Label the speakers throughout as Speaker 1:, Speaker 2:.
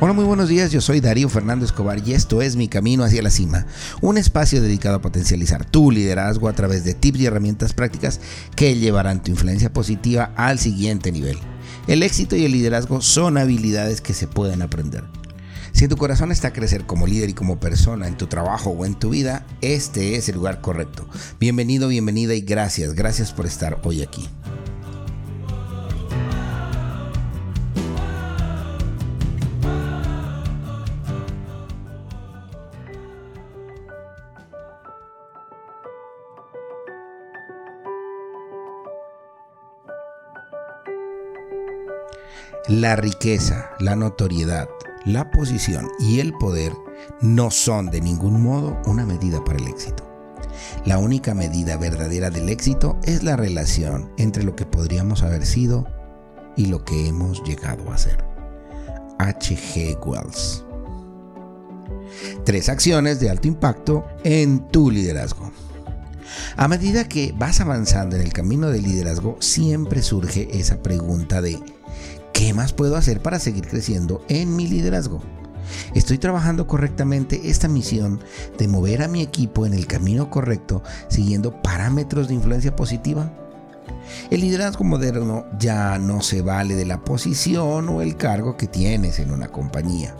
Speaker 1: Hola, muy buenos días. Yo soy Darío Fernando Escobar y esto es Mi Camino hacia la Cima, un espacio dedicado a potencializar tu liderazgo a través de tips y herramientas prácticas que llevarán tu influencia positiva al siguiente nivel. El éxito y el liderazgo son habilidades que se pueden aprender. Si tu corazón está a crecer como líder y como persona en tu trabajo o en tu vida, este es el lugar correcto. Bienvenido, bienvenida y gracias, gracias por estar hoy aquí. La riqueza, la notoriedad, la posición y el poder no son de ningún modo una medida para el éxito. La única medida verdadera del éxito es la relación entre lo que podríamos haber sido y lo que hemos llegado a ser. H.G. Wells. Tres acciones de alto impacto en tu liderazgo. A medida que vas avanzando en el camino del liderazgo, siempre surge esa pregunta de ¿Qué más puedo hacer para seguir creciendo en mi liderazgo? ¿Estoy trabajando correctamente esta misión de mover a mi equipo en el camino correcto siguiendo parámetros de influencia positiva? El liderazgo moderno ya no se vale de la posición o el cargo que tienes en una compañía.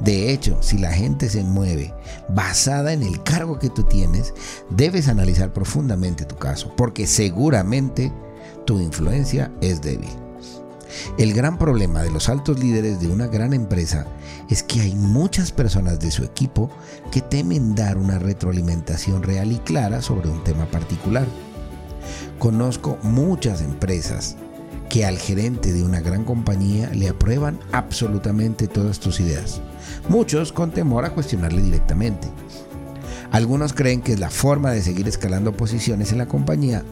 Speaker 1: De hecho, si la gente se mueve basada en el cargo que tú tienes, debes analizar profundamente tu caso, porque seguramente tu influencia es débil. El gran problema de los altos líderes de una gran empresa es que hay muchas personas de su equipo que temen dar una retroalimentación real y clara sobre un tema particular. Conozco muchas empresas que al gerente de una gran compañía le aprueban absolutamente todas tus ideas, muchos con temor a cuestionarle directamente. Algunos creen que es la forma de seguir escalando posiciones en la compañía,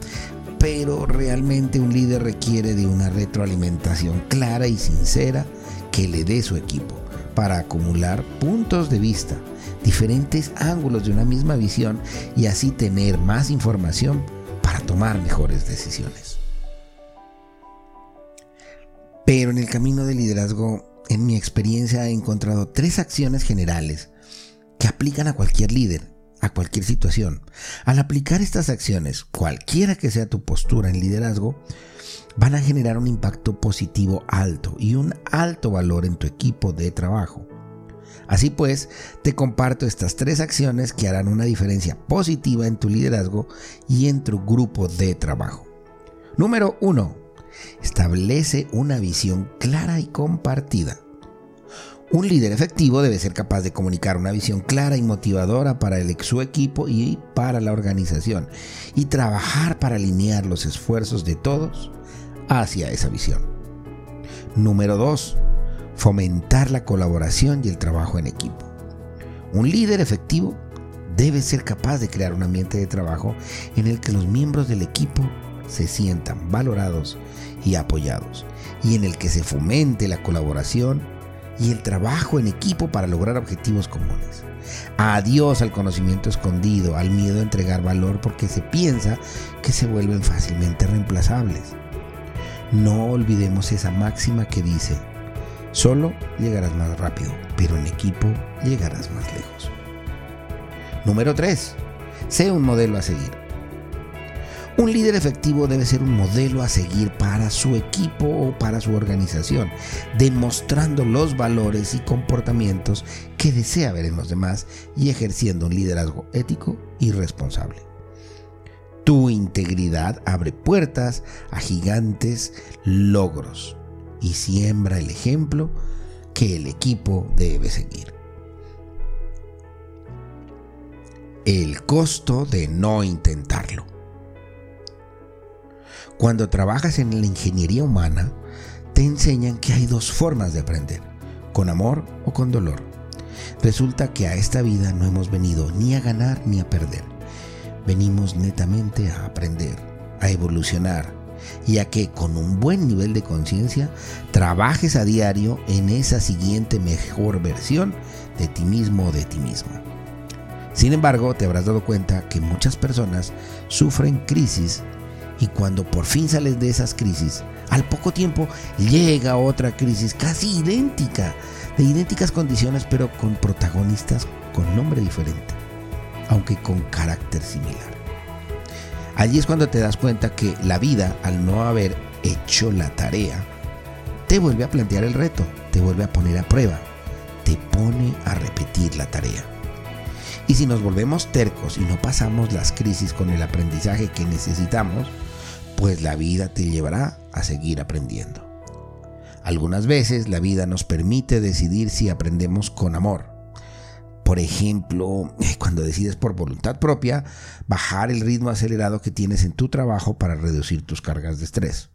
Speaker 1: pero realmente un líder requiere de una retroalimentación clara y sincera que le dé su equipo para acumular puntos de vista, diferentes ángulos de una misma visión y así tener más información para tomar mejores decisiones. Pero en el camino del liderazgo, en mi experiencia he encontrado tres acciones generales que aplican a cualquier líder a cualquier situación. Al aplicar estas acciones, cualquiera que sea tu postura en liderazgo, van a generar un impacto positivo alto y un alto valor en tu equipo de trabajo. Así pues, te comparto estas tres acciones que harán una diferencia positiva en tu liderazgo y en tu grupo de trabajo. Número 1. Establece una visión clara y compartida. Un líder efectivo debe ser capaz de comunicar una visión clara y motivadora para el, su equipo y para la organización y trabajar para alinear los esfuerzos de todos hacia esa visión. Número 2. Fomentar la colaboración y el trabajo en equipo. Un líder efectivo debe ser capaz de crear un ambiente de trabajo en el que los miembros del equipo se sientan valorados y apoyados y en el que se fomente la colaboración y el trabajo en equipo para lograr objetivos comunes. Adiós al conocimiento escondido, al miedo a entregar valor porque se piensa que se vuelven fácilmente reemplazables. No olvidemos esa máxima que dice, solo llegarás más rápido, pero en equipo llegarás más lejos. Número 3. Sé un modelo a seguir. Un líder efectivo debe ser un modelo a seguir para su equipo o para su organización, demostrando los valores y comportamientos que desea ver en los demás y ejerciendo un liderazgo ético y responsable. Tu integridad abre puertas a gigantes logros y siembra el ejemplo que el equipo debe seguir. El costo de no intentarlo. Cuando trabajas en la ingeniería humana, te enseñan que hay dos formas de aprender, con amor o con dolor. Resulta que a esta vida no hemos venido ni a ganar ni a perder. Venimos netamente a aprender, a evolucionar y a que con un buen nivel de conciencia trabajes a diario en esa siguiente mejor versión de ti mismo o de ti misma. Sin embargo, te habrás dado cuenta que muchas personas sufren crisis y cuando por fin sales de esas crisis, al poco tiempo llega otra crisis casi idéntica, de idénticas condiciones pero con protagonistas con nombre diferente, aunque con carácter similar. Allí es cuando te das cuenta que la vida, al no haber hecho la tarea, te vuelve a plantear el reto, te vuelve a poner a prueba, te pone a repetir la tarea. Y si nos volvemos tercos y no pasamos las crisis con el aprendizaje que necesitamos, pues la vida te llevará a seguir aprendiendo. Algunas veces la vida nos permite decidir si aprendemos con amor. Por ejemplo, cuando decides por voluntad propia bajar el ritmo acelerado que tienes en tu trabajo para reducir tus cargas de estrés.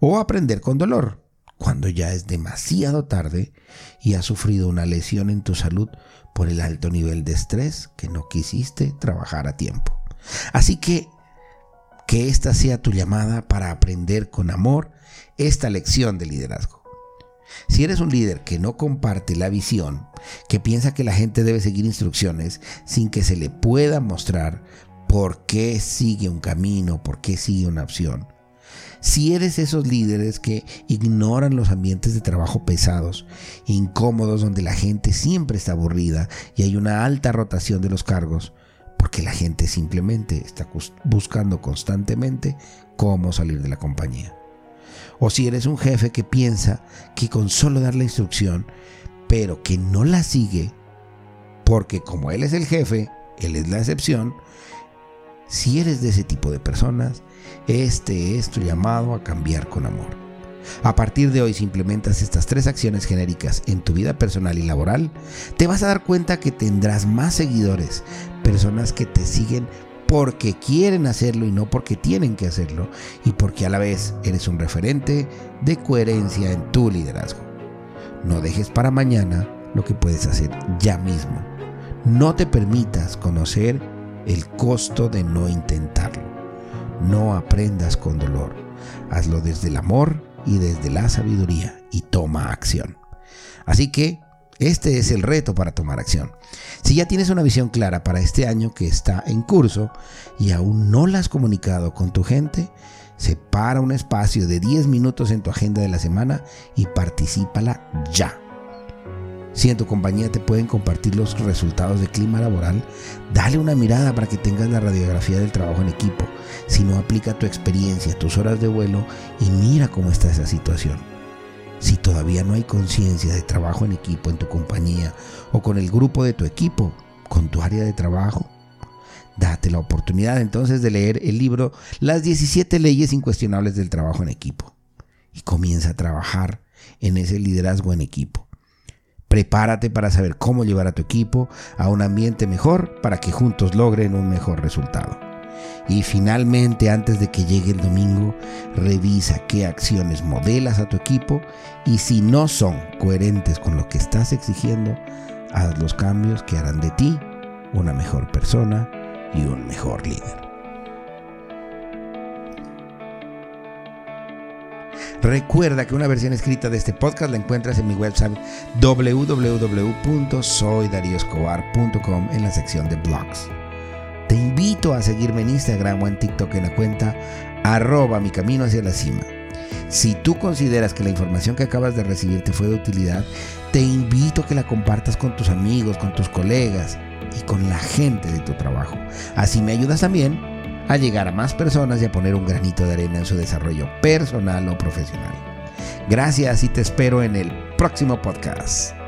Speaker 1: O aprender con dolor, cuando ya es demasiado tarde y has sufrido una lesión en tu salud por el alto nivel de estrés que no quisiste trabajar a tiempo. Así que que esta sea tu llamada para aprender con amor esta lección de liderazgo. Si eres un líder que no comparte la visión, que piensa que la gente debe seguir instrucciones sin que se le pueda mostrar por qué sigue un camino, por qué sigue una opción, si eres esos líderes que ignoran los ambientes de trabajo pesados, incómodos, donde la gente siempre está aburrida y hay una alta rotación de los cargos, porque la gente simplemente está buscando constantemente cómo salir de la compañía. O si eres un jefe que piensa que con solo dar la instrucción, pero que no la sigue, porque como él es el jefe, él es la excepción, si eres de ese tipo de personas, este es tu llamado a cambiar con amor. A partir de hoy, si implementas estas tres acciones genéricas en tu vida personal y laboral, te vas a dar cuenta que tendrás más seguidores, personas que te siguen porque quieren hacerlo y no porque tienen que hacerlo, y porque a la vez eres un referente de coherencia en tu liderazgo. No dejes para mañana lo que puedes hacer ya mismo. No te permitas conocer el costo de no intentarlo. No aprendas con dolor. Hazlo desde el amor y desde la sabiduría y toma acción. Así que este es el reto para tomar acción. Si ya tienes una visión clara para este año que está en curso y aún no la has comunicado con tu gente, separa un espacio de 10 minutos en tu agenda de la semana y particípala ya. Si en tu compañía te pueden compartir los resultados de clima laboral, dale una mirada para que tengas la radiografía del trabajo en equipo. Si no, aplica tu experiencia, tus horas de vuelo y mira cómo está esa situación. Si todavía no hay conciencia de trabajo en equipo en tu compañía o con el grupo de tu equipo, con tu área de trabajo, date la oportunidad entonces de leer el libro Las 17 leyes incuestionables del trabajo en equipo y comienza a trabajar en ese liderazgo en equipo. Prepárate para saber cómo llevar a tu equipo a un ambiente mejor para que juntos logren un mejor resultado. Y finalmente, antes de que llegue el domingo, revisa qué acciones modelas a tu equipo y si no son coherentes con lo que estás exigiendo, haz los cambios que harán de ti una mejor persona y un mejor líder. Recuerda que una versión escrita de este podcast la encuentras en mi website www.soydarioscobar.com en la sección de blogs. Te invito a seguirme en Instagram o en TikTok en la cuenta arroba mi camino hacia la cima. Si tú consideras que la información que acabas de recibir te fue de utilidad, te invito a que la compartas con tus amigos, con tus colegas y con la gente de tu trabajo. Así me ayudas también a llegar a más personas y a poner un granito de arena en su desarrollo personal o profesional. Gracias y te espero en el próximo podcast.